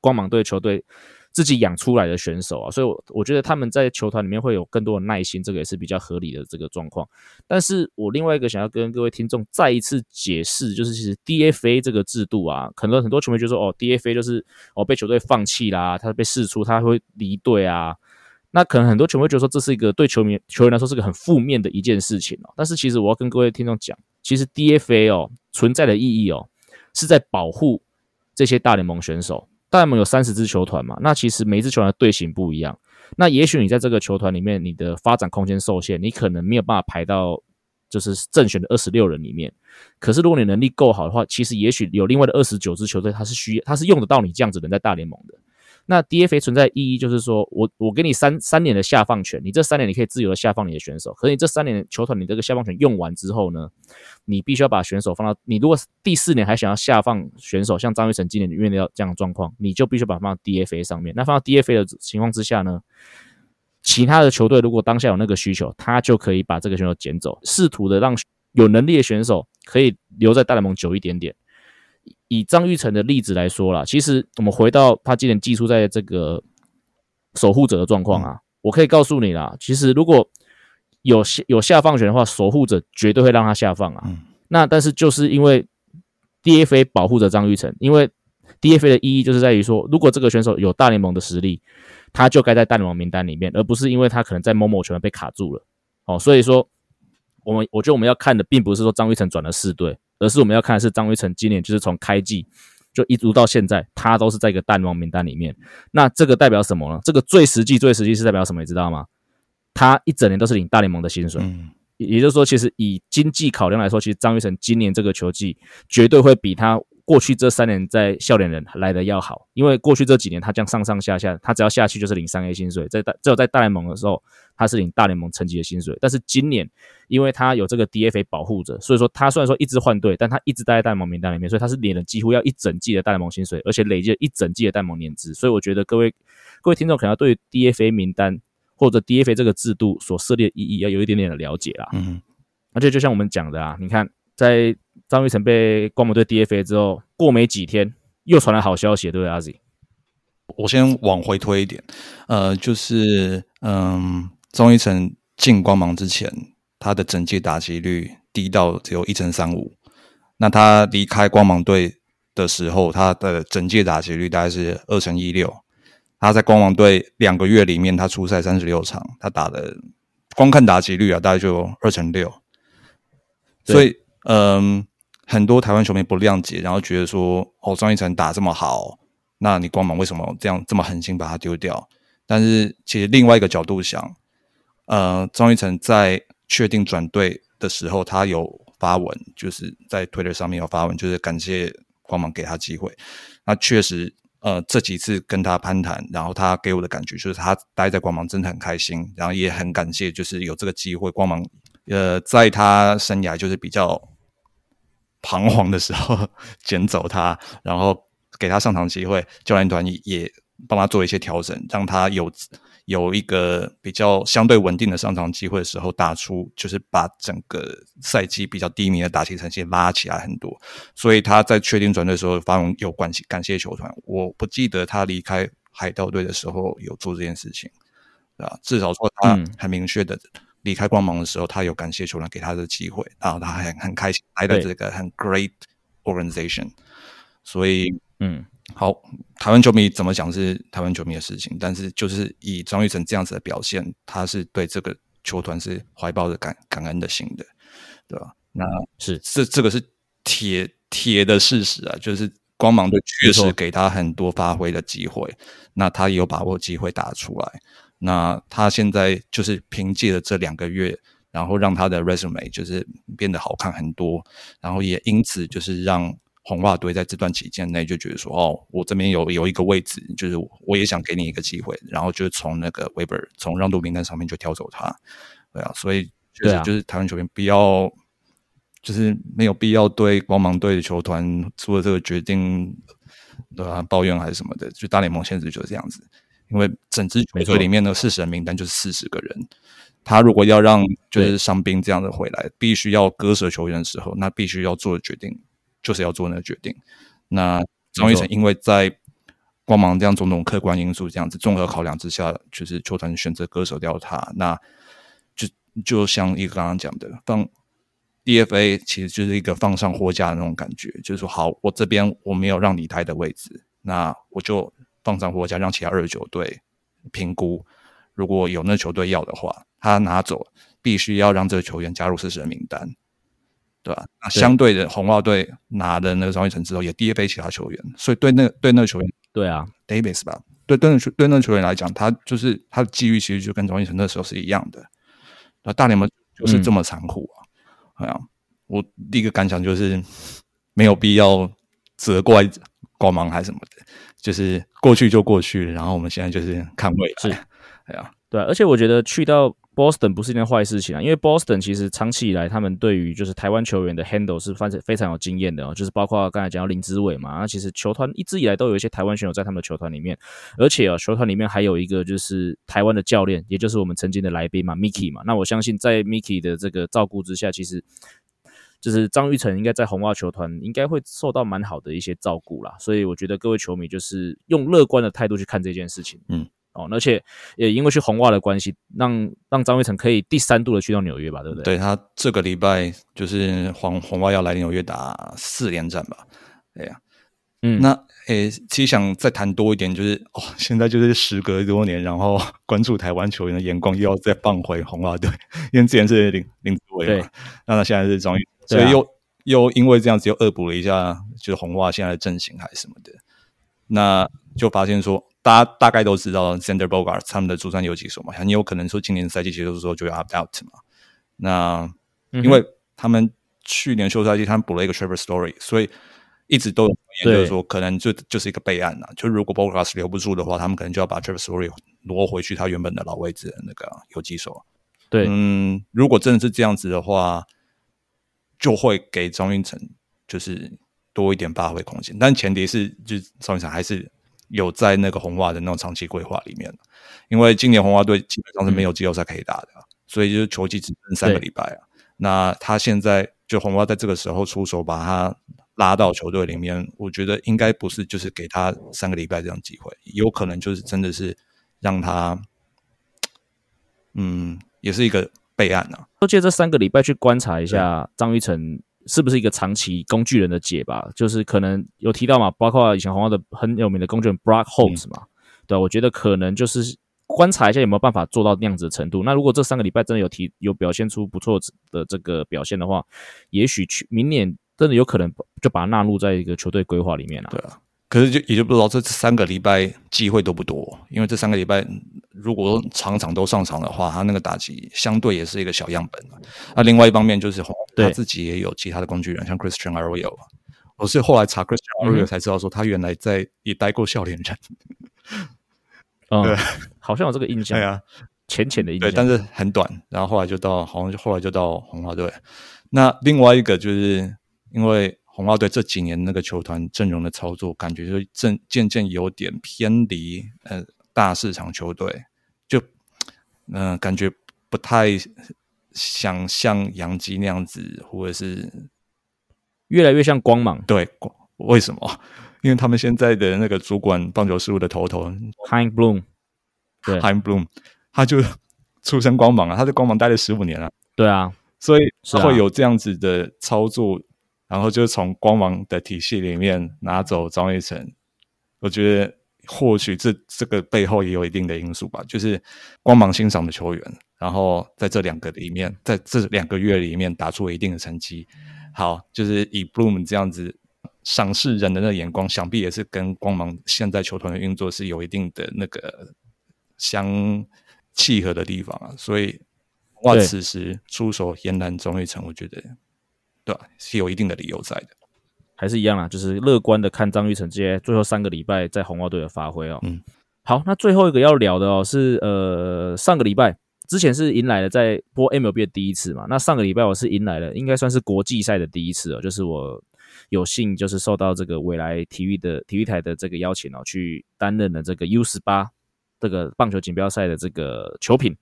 光芒队球队自己养出来的选手啊，所以我我觉得他们在球团里面会有更多的耐心，这个也是比较合理的这个状况。但是我另外一个想要跟各位听众再一次解释，就是其实 DFA 这个制度啊，可能很多球迷就说哦，DFA 就是哦被球队放弃啦，他被释出，他会离队啊。那可能很多球迷觉得说这是一个对球迷球员来说是个很负面的一件事情哦。但是其实我要跟各位听众讲，其实 DFA 哦存在的意义哦是在保护这些大联盟选手。大联盟有三十支球团嘛，那其实每一支球团的队形不一样。那也许你在这个球团里面，你的发展空间受限，你可能没有办法排到就是正选的二十六人里面。可是如果你能力够好的话，其实也许有另外的二十九支球队，它是需要它是用得到你这样子人在大联盟的。那 DFA 存在意义就是说，我我给你三三年的下放权，你这三年你可以自由的下放你的选手。可是你这三年球团你这个下放权用完之后呢，你必须要把选手放到你如果第四年还想要下放选手，像张玉成今年遇到这样的状况，你就必须把它放到 DFA 上面。那放到 DFA 的情况之下呢，其他的球队如果当下有那个需求，他就可以把这个选手捡走，试图的让有能力的选手可以留在大联盟久一点点。以张玉成的例子来说啦，其实我们回到他今年寄出在这个守护者的状况啊，我可以告诉你啦，其实如果有有下放权的话，守护者绝对会让他下放啊。那但是就是因为 DFA 保护着张玉成，因为 DFA 的意义就是在于说，如果这个选手有大联盟的实力，他就该在大联盟名单里面，而不是因为他可能在某某球员被卡住了。哦，所以说我们我觉得我们要看的并不是说张玉成转了四队，而是我们要看的是张玉成今年就是从开季就一直到现在，他都是在一个蛋王名单里面。那这个代表什么呢？这个最实际、最实际是代表什么？你知道吗？他一整年都是领大联盟的薪水。嗯也就是说，其实以经济考量来说，其实张玉成今年这个球季绝对会比他过去这三年在笑脸人来的要好，因为过去这几年他这样上上下下，他只要下去就是领三 A 薪水，在大只有在大联盟的时候，他是领大联盟层级的薪水。但是今年，因为他有这个 DFA 保护着，所以说他虽然说一直换队，但他一直待在大联盟名单里面，所以他是领了几乎要一整季的大联盟薪水，而且累计了一整季的大联盟年资。所以我觉得各位各位听众可能要对 DFA 名单或者 DFA 这个制度所设立的意义要有一点点的了解啦。嗯。而且就像我们讲的啊，你看，在张玉成被光芒队 DFA 之后，过没几天又传来好消息，对不对，阿 Z？我先往回推一点，呃，就是嗯，张玉成进光芒之前，他的整季打击率低到只有一成三五，那他离开光芒队的时候，他的整季打击率大概是二成一六。他在光芒队两个月里面，他出赛三十六场，他打的光看打击率啊，大概就二成六。所以，嗯，很多台湾球迷不谅解，然后觉得说，哦，张玉成打这么好，那你光芒为什么这样这么狠心把他丢掉？但是，其实另外一个角度想，呃，张玉成在确定转队的时候，他有发文，就是在 Twitter 上面有发文，就是感谢光芒给他机会。那确实，呃，这几次跟他攀谈，然后他给我的感觉就是他待在光芒真的很开心，然后也很感谢，就是有这个机会，光芒。呃，在他生涯就是比较彷徨的时候捡走他，然后给他上场机会，教练团也帮他做一些调整，让他有有一个比较相对稳定的上场机会的时候打出，就是把整个赛季比较低迷的打击成绩拉起来很多。所以他在确定转队的时候，发文有关系感谢球团。我不记得他离开海盗队的时候有做这件事情，啊，至少说他很明确的。离开光芒的时候，他有感谢球员给他的机会，然后他很很开心来到这个很 great organization。所以，嗯，好，台湾球迷怎么讲是台湾球迷的事情，但是就是以张玉成这样子的表现，他是对这个球团是怀抱着感感恩的心的，对吧？那是这这个是铁铁的事实啊，就是光芒队确实给他很多发挥的机会，那他也有把握机会打出来。那他现在就是凭借了这两个月，然后让他的 resume 就是变得好看很多，然后也因此就是让红袜队在这段期间内就觉得说，哦，我这边有有一个位置，就是我也想给你一个机会，然后就从那个 Weber 从让渡名单上面就挑走他，对啊，所以就是就是台湾球员不要，就是没有必要对光芒队的球团做这个决定，对吧？抱怨还是什么的，就大联盟现实就是这样子。因为整支球队里面的四十人名单就是四十个人，他如果要让就是伤兵这样的回来，必须要割舍球员的时候，那必须要做的决定就是要做那个决定。那张玉成因为在光芒这样种种客观因素这样子综合考量之下，就是球团选择割舍掉他，那就就像一个刚刚讲的放 DFA，其实就是一个放上货架的那种感觉，就是说好，我这边我没有让你待的位置，那我就。放上货架，让其他二十九队评估，如果有那球队要的话，他拿走，必须要让这个球员加入四十人名单，对吧？那相对的，红袜队拿的那个张玉成之后，也第一杯其他球员，所以对那对那个球员，对啊，Davis 吧，对对那对那球员来讲，他就是他的机遇其实就跟张玉成那时候是一样的。那大联盟就是这么残酷啊！哎呀，我第一个感想就是没有必要责怪光芒还是什么的。就是过去就过去了，然后我们现在就是看未来。是，哎呀，对，而且我觉得去到 Boston 不是一件坏事情啊，因为 Boston 其实长期以来他们对于就是台湾球员的 handle 是非常非常有经验的哦，就是包括刚才讲到林志伟嘛，那其实球团一直以来都有一些台湾选手在他们的球团里面，而且啊，球团里面还有一个就是台湾的教练，也就是我们曾经的来宾嘛，Mickey 嘛，那我相信在 Mickey 的这个照顾之下，其实。就是张玉成应该在红袜球团应该会受到蛮好的一些照顾啦，所以我觉得各位球迷就是用乐观的态度去看这件事情。嗯，哦，而且也因为去红袜的关系，让让张玉成可以第三度的去到纽约吧，对不对？对他这个礼拜就是红红袜要来纽约打四连战吧？对呀，嗯，那诶，其实想再谈多一点，就是哦，现在就是时隔多年，然后 关注台湾球员的眼光又要再放回红袜队，因为之前是林林志伟嘛，那他现在是张玉，所以又又因为这样子又恶补了一下，就是红袜现在的阵型还是什么的，那就发现说。大家大概都知道 z a n d e r Bogart 他们的主战游击手嘛，很有可能说今年赛季结束的时候就要 opt out 嘛。那因为他们去年休赛季他们补了一个 Trevor Story，所以一直都有研究说可能就就是一个备案了。就如果 Bogart 留不住的话，他们可能就要把 Trevor Story 挪回去他原本的老位置的那个游击手。对，嗯，如果真的是这样子的话，就会给张运成就是多一点发挥空间，但前提是就张运成还是。有在那个红袜的那种长期规划里面，因为今年红袜队基本上是没有季后赛可以打的，所以就是球季只剩三个礼拜啊。那他现在就红袜在这个时候出手把他拉到球队里面，我觉得应该不是就是给他三个礼拜这样机会，有可能就是真的是让他，嗯，也是一个备案啊。都借这三个礼拜去观察一下张玉成。是不是一个长期工具人的解吧？就是可能有提到嘛，包括以前红花的很有名的工具人 Brock Holmes 嘛，对我觉得可能就是观察一下有没有办法做到那样子的程度。那如果这三个礼拜真的有提有表现出不错的这个表现的话，也许去明年真的有可能就把它纳入在一个球队规划里面了。对啊。可是就也就不知道这三个礼拜机会都不多，因为这三个礼拜如果场场都上场的话，他那个打击相对也是一个小样本那另外一方面就是他自己也有其他的工具人，像 Christian Arroyo，我是后来查 Christian Arroyo 才知道说他原来在也待过笑脸人。嗯，好像有这个印象。对啊，浅浅的印象。对，但是很短。然后后来就到好像就后来就到红花队。那另外一个就是因为。红袜队这几年那个球团阵容的操作，感觉就正渐渐有点偏离呃大市场球队，就嗯感觉不太想像杨基那样子，或者是越来越像光芒。对，为什么？因为他们现在的那个主管棒球事务的头头 Hein Bloom，对，Hein Bloom，他就出身光芒啊，他在光芒待了十五年了。对啊，所以会有这样子的操作。然后就从光芒的体系里面拿走张玉成，我觉得或许这这个背后也有一定的因素吧。就是光芒欣赏的球员，然后在这两个里面，在这两个月里面打出了一定的成绩。好，就是以 Bloom 这样子赏识人的那眼光，想必也是跟光芒现在球团的运作是有一定的那个相契合的地方啊。所以，哇，此时出手延揽张玉成，我觉得。对吧？是有一定的理由在的，还是一样啊？就是乐观的看张玉成这些最后三个礼拜在红袜队的发挥哦。嗯，好，那最后一个要聊的哦是呃上个礼拜之前是迎来了在播 MLB 的第一次嘛？那上个礼拜我是迎来了应该算是国际赛的第一次哦，就是我有幸就是受到这个未来体育的体育台的这个邀请哦，去担任了这个 U 十八这个棒球锦标赛的这个球品。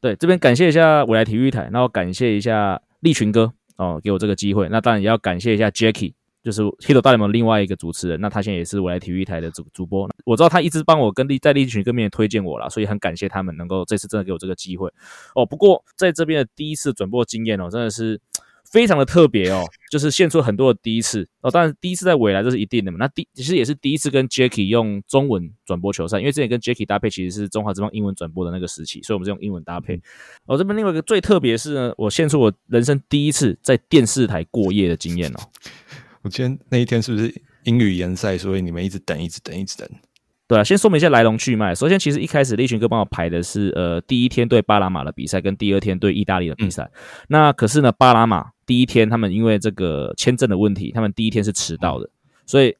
对，这边感谢一下未来体育台，然后感谢一下利群哥。哦，给我这个机会，那当然也要感谢一下 Jackie，就是《h i t 大联盟》另外一个主持人。那他现在也是我来体育台的主主播。我知道他一直帮我跟立在立群跟面推荐我了，所以很感谢他们能够这次真的给我这个机会。哦，不过在这边的第一次转播经验哦，真的是。非常的特别哦，就是献出很多的第一次哦。当然，第一次在未来这是一定的嘛。那第其实也是第一次跟 Jacky 用中文转播球赛，因为之前跟 Jacky 搭配其实是中华之邦英文转播的那个时期，所以我们是用英文搭配。哦，这边另外一个最特别是呢，我献出我人生第一次在电视台过夜的经验哦。我今天那一天是不是英语联赛，所以你们一直等，一直等，一直等？对啊，先说明一下来龙去脉。首先，其实一开始立群哥帮我排的是呃第一天对巴拿马的比赛，跟第二天对意大利的比赛。那可是呢，巴拿马。第一天，他们因为这个签证的问题，他们第一天是迟到的，所以，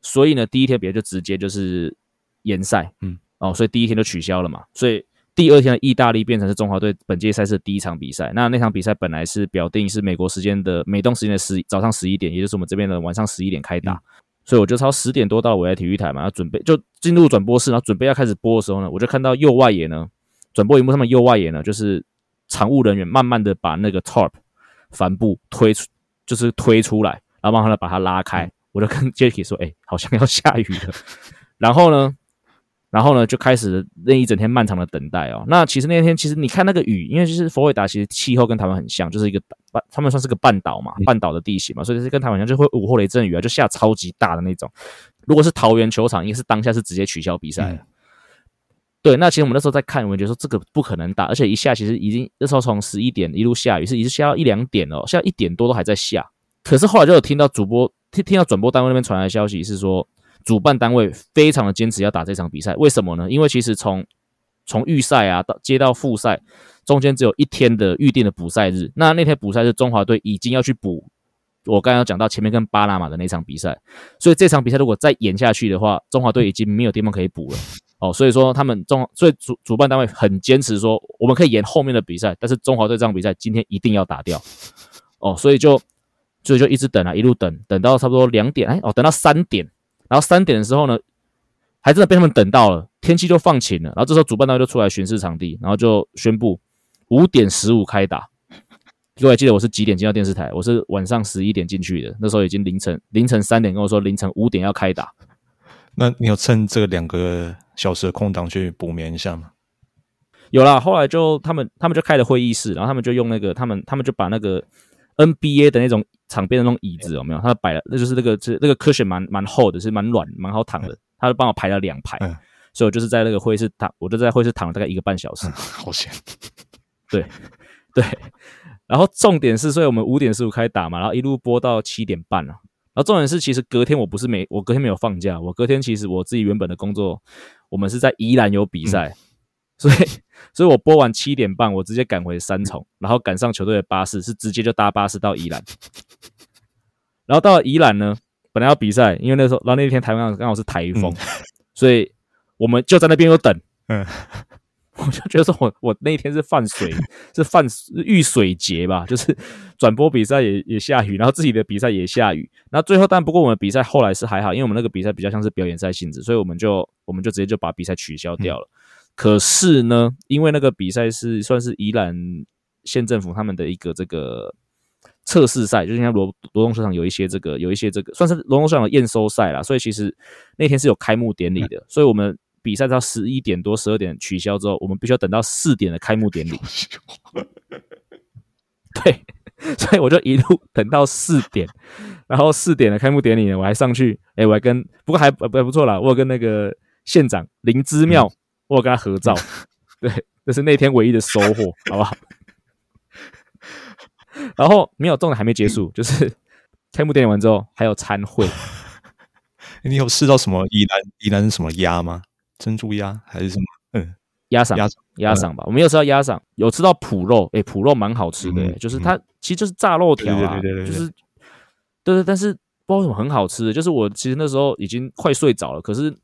所以呢，第一天别人就直接就是延赛，嗯，哦，所以第一天就取消了嘛，所以第二天的意大利变成是中华队本届赛事的第一场比赛。那那场比赛本来是表定是美国时间的美东时间的十早上十一点，也就是我们这边的晚上十一点开打，所以我就超十点多到我在体育台嘛，要准备就进入转播室，然后准备要开始播的时候呢，我就看到右外野呢，转播荧幕上面右外野呢，就是场务人员慢慢的把那个 top。帆布推出，就是推出来，然后帮他把它拉开。我就跟 Jacky 说：“哎，好像要下雨了。”然后呢，然后呢，就开始那一整天漫长的等待哦。那其实那天，其实你看那个雨，因为就是佛罗里达，其实气候跟台湾很像，就是一个半，他们算是个半岛嘛，半岛的地形嘛，所以是跟台湾一样，就会午后雷阵雨啊，就下超级大的那种。如果是桃园球场，应该是当下是直接取消比赛。对，那其实我们那时候在看，我们觉得说这个不可能打，而且一下其实已经那时候从十一点一路下雨，是一直下到一两点哦，下一点多都还在下。可是后来就有听到主播听听到转播单位那边传来消息是说。主办单位非常的坚持要打这场比赛，为什么呢？因为其实从从预赛啊到接到复赛，中间只有一天的预定的补赛日。那那天补赛是中华队已经要去补，我刚刚讲到前面跟巴拿马的那场比赛，所以这场比赛如果再演下去的话，中华队已经没有地方可以补了。哦，所以说他们中，所以主主办单位很坚持说，我们可以演后面的比赛，但是中华队这场比赛今天一定要打掉。哦，所以就所以就一直等啊，一路等，等到差不多两点，哎，哦，等到三点。然后三点的时候呢，还真的被他们等到了，天气就放晴了。然后这时候主办单位就出来巡视场地，然后就宣布五点十五开打。各位记得我是几点进到电视台？我是晚上十一点进去的，那时候已经凌晨凌晨三点跟我说凌晨五点要开打。那你有趁这两个小时的空档去补眠一下吗？有啦，后来就他们他们就开了会议室，然后他们就用那个他们他们就把那个。NBA 的那种场边的那种椅子有没有？他摆了，那就是那个是那个 cushion 蛮蛮厚的，是蛮软蛮好躺的。他就帮我排了两排，所以我就是在那个会议室躺，我就在会议室躺了大概一个半小时。好险！对对，然后重点是，所以我们五点十五开打嘛，然后一路播到七点半了。然后重点是，其实隔天我不是没，我隔天没有放假，我隔天其实我自己原本的工作，我们是在宜兰有比赛。所以，所以我播完七点半，我直接赶回三重，然后赶上球队的巴士，是直接就搭巴士到宜兰。然后到了宜兰呢，本来要比赛，因为那时候，然后那天台湾刚好是台风，所以我们就在那边又等。嗯，我就觉得说我我那天是犯水，是犯遇水节吧，就是转播比赛也也下雨，然后自己的比赛也下雨。那最后，但不过我们比赛后来是还好，因为我们那个比赛比较像是表演赛性质，所以我们就我们就直接就把比赛取消掉了。可是呢，因为那个比赛是算是宜兰县政府他们的一个这个测试赛，就是像罗罗东市场有一些这个有一些这个算是罗东市场的验收赛啦，所以其实那天是有开幕典礼的，所以我们比赛到十一点多十二点取消之后，我们必须要等到四点的开幕典礼。对，所以我就一路等到四点，然后四点的开幕典礼呢，我还上去，哎，我还跟不过还还不错啦，我有跟那个县长林之妙。我有跟他合照，对，这是那天唯一的收获，好不好？然后没有重点还没结束，就是开幕典礼完之后还有参会。你有吃到什么？宜兰宜兰是什么鸭吗？珍珠鸭还是什么？嗯，鸭嗓鸭鸭嗓吧。我们有吃到鸭嗓，有吃到脯肉。哎，脯肉蛮好吃的，就是它其实就是炸肉条啊，就是对对，但是不知道为什么很好吃。就是我其实那时候已经快睡着了，可是。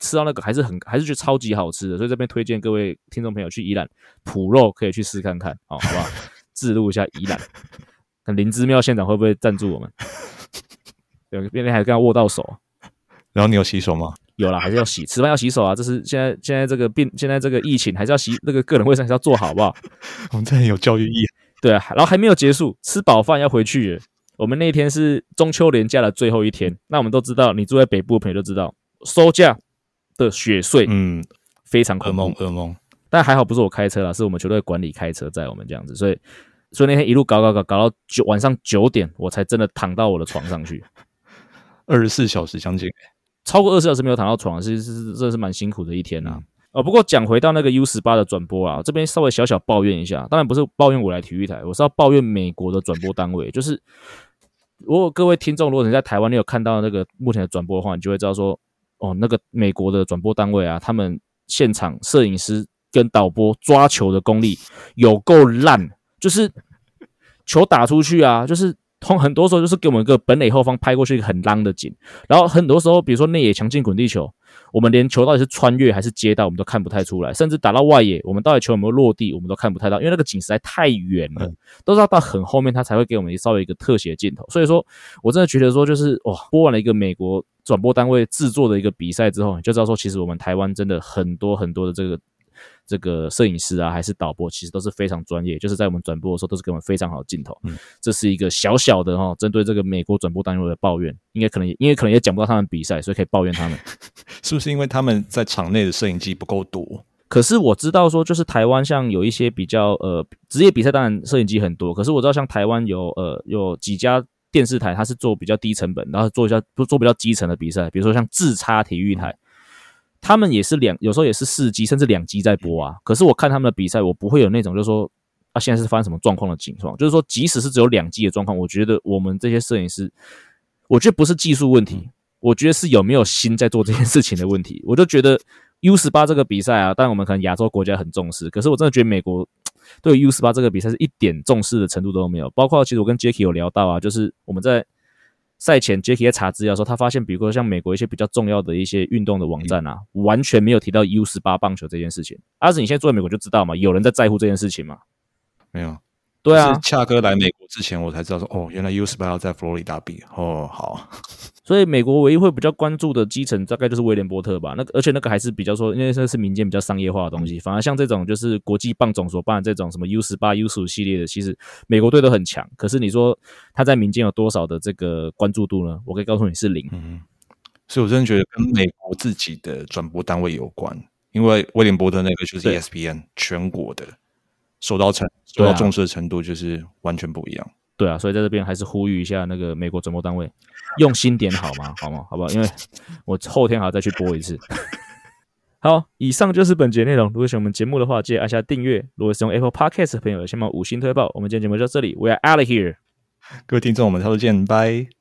吃到那个还是很还是觉得超级好吃的，所以这边推荐各位听众朋友去宜兰脯肉可以去试看看，哦好不好？自录一下宜兰，看灵芝庙县长会不会赞助我们？有那边还跟他握到手，然后你有洗手吗？有了，还是要洗，吃饭要洗手啊！这是现在现在这个病，现在这个疫情还是要洗，那个个人卫生还是要做好，好不好？我们这很有教育意义。对啊，然后还没有结束，吃饱饭要回去。我们那天是中秋连假的最后一天，那我们都知道，你住在北部的朋友都知道收假。的雪碎，嗯，非常噩梦，噩梦。但还好不是我开车了，是我们球队管理开车载我们这样子，所以，所以那天一路搞搞搞搞到九晚上九点，我才真的躺到我的床上去。二十四小时将近，超过二十四小时没有躺到床，其实是真的是蛮辛苦的一天呐。哦，不过讲回到那个 U 十八的转播啊，这边稍微小小抱怨一下，当然不是抱怨我来体育台，我是要抱怨美国的转播单位。就是如果各位听众，如果你在台湾，你有看到那个目前的转播的话，你就会知道说。哦，那个美国的转播单位啊，他们现场摄影师跟导播抓球的功力有够烂，就是球打出去啊，就是通很多时候就是给我们一个本垒后方拍过去一个很浪的景，然后很多时候比如说内野强劲滚地球。我们连球到底是穿越还是接到，我们都看不太出来。甚至打到外野，我们到底球有没有落地，我们都看不太到，因为那个景实在太远了，都是要到很后面，他才会给我们稍微一个特写镜头。所以说我真的觉得说，就是哇，播完了一个美国转播单位制作的一个比赛之后，你就知道说，其实我们台湾真的很多很多的这个。这个摄影师啊，还是导播，其实都是非常专业，就是在我们转播的时候，都是给我们非常好的镜头。嗯，这是一个小小的哈，针对这个美国转播单位的抱怨，应该可能因为可能也讲不到他们比赛，所以可以抱怨他们。是不是因为他们在场内的摄影机不够多？可是我知道说，就是台湾像有一些比较呃职业比赛，当然摄影机很多。可是我知道像台湾有呃有几家电视台，它是做比较低成本，然后做一下做做比较基层的比赛，比如说像自差体育台，他们也是两有时候也是四机甚至两机在播啊。可是我看他们的比赛，我不会有那种就是说啊现在是发生什么状况的情况，就是说即使是只有两机的状况，我觉得我们这些摄影师，我觉得不是技术问题，我觉得是有没有心在做这件事情的问题。我就觉得。U 十八这个比赛啊，当然我们可能亚洲国家很重视，可是我真的觉得美国 对 U 十八这个比赛是一点重视的程度都没有。包括其实我跟 Jacky 有聊到啊，就是我们在赛前 Jacky 在查资料的时候，他发现，比如说像美国一些比较重要的一些运动的网站啊，完全没有提到 U 十八棒球这件事情。阿紫，你现在住在美国就知道嘛，有人在在乎这件事情吗？没有。对啊，恰哥来美国之前，我才知道说，哦，原来 U 十八要在佛罗里达比。哦，好。所以美国唯一会比较关注的基层，大概就是威廉波特吧。那个，而且那个还是比较说，因为那是民间比较商业化的东西。反而像这种就是国际棒总所办的这种什么 U 十八、U 十五系列的，其实美国队都很强。可是你说他在民间有多少的这个关注度呢？我可以告诉你是零。嗯，所以我真的觉得跟美国自己的转播单位有关，因为威廉波特那个就是 ESPN 全国的。受到程受到重视的程度就是完全不一样。对啊，所以在这边还是呼吁一下那个美国转播单位，用心点好吗？好吗？好不好？因为我后天还要再去播一次。好，以上就是本节内容。如果喜欢我们节目的话，记得按下订阅。如果是用 Apple Podcast 的朋友，先把五星推爆。我们今天节目就到这里，We are out of here。各位听众，我们下次见，拜。